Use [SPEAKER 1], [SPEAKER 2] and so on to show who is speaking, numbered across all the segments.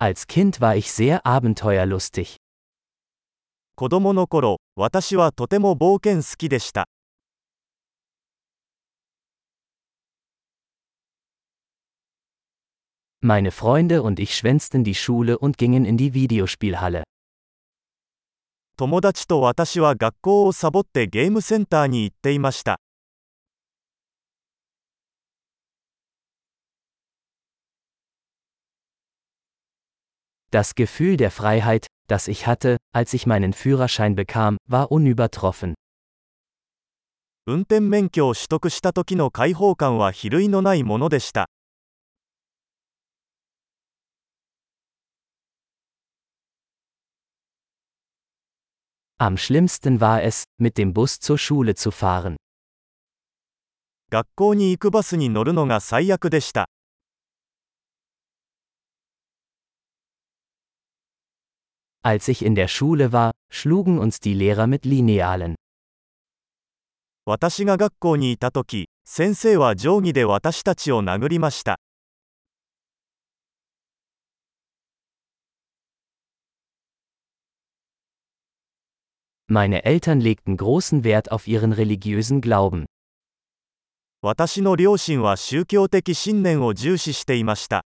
[SPEAKER 1] Als Kind war ich sehr abenteuerlustig.
[SPEAKER 2] 子供の頃、私はとても冒険好きでした。
[SPEAKER 1] Meine Freunde und ich schwänzten die Schule und gingen in die Videospielhalle.
[SPEAKER 2] 友達と私は学校をサボってゲームセンターに行っていました。
[SPEAKER 1] Das Gefühl der Freiheit, das ich hatte, als ich meinen Führerschein bekam, war unübertroffen.
[SPEAKER 2] 運転免許を取得した時の解放感は比類のないものでした。
[SPEAKER 1] Am schlimmsten war es, mit dem Bus zur Schule zu fahren.
[SPEAKER 2] 学校に行くバスに乗るのが最悪でした。
[SPEAKER 1] Als ich in der Schule war, schlugen uns die Lehrer mit Linealen.
[SPEAKER 2] 私が学校にいた時、先生は定規で私たちを殴りました。
[SPEAKER 1] Meine Eltern legten großen Wert auf ihren religiösen Glauben.
[SPEAKER 2] 私の両親は宗教的信念を重視していました。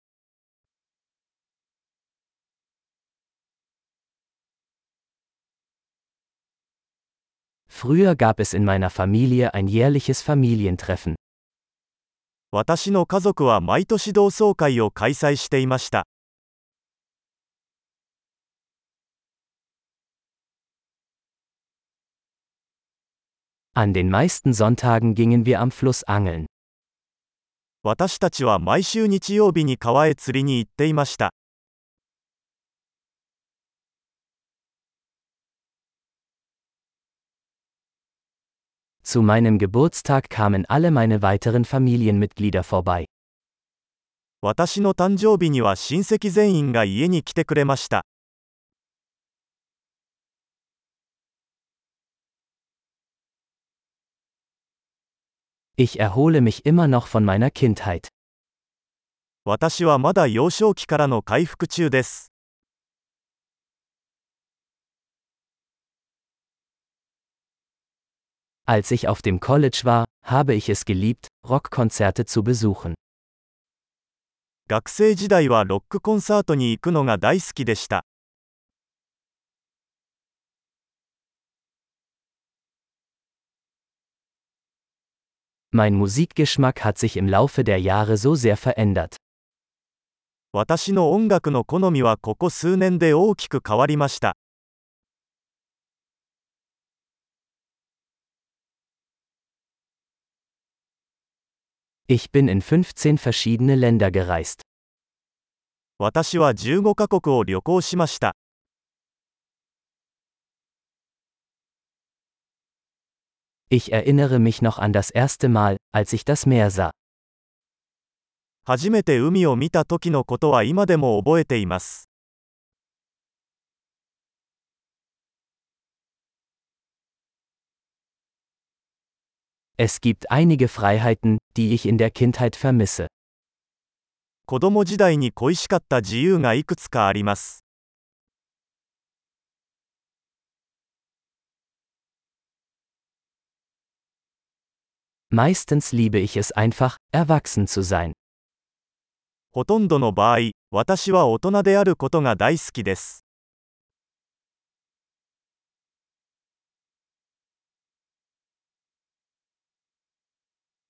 [SPEAKER 1] Früher gab es in meiner Familie ein jährliches Familientreffen.
[SPEAKER 2] 私の家族は毎年同窓会を開催していました。
[SPEAKER 1] An den meisten Sonntagen gingen wir am Fluss angeln.
[SPEAKER 2] 私たちは毎週日曜日に川へ釣りに行っていました。
[SPEAKER 1] Zu meinem Geburtstag kamen alle meine weiteren Familienmitglieder vorbei.
[SPEAKER 2] 私の誕生日には親戚全員が家に来てくれました。
[SPEAKER 1] Ich erhole mich immer noch von meiner Kindheit.
[SPEAKER 2] 私はまだ幼少期からの回復中です。
[SPEAKER 1] Als ich auf dem College war, habe ich es geliebt, Rockkonzerte zu besuchen.
[SPEAKER 2] 学生時代はロックコンサートに行くのが大好きでした。
[SPEAKER 1] Mein Musikgeschmack hat sich im Laufe der Jahre so sehr verändert.
[SPEAKER 2] 私の音楽の好みはここ数年で大きく変わりました。
[SPEAKER 1] Ich bin in 15 verschiedene Länder gereist.
[SPEAKER 2] 私は15カ国を旅行しました。
[SPEAKER 1] Ich erinnere mich noch an das erste Mal, als ich das Meer sah.
[SPEAKER 2] 初めて海を見た時のことは今でも覚えています。
[SPEAKER 1] Es gibt einige Freiheiten, die ich in der Kindheit vermisse.
[SPEAKER 2] 子供時代に恋しかった自由がいくつかあります。
[SPEAKER 1] Meistens liebe ich es einfach, erwachsen zu sein.
[SPEAKER 2] ほとんどの場合、私は大人であることが大好きです。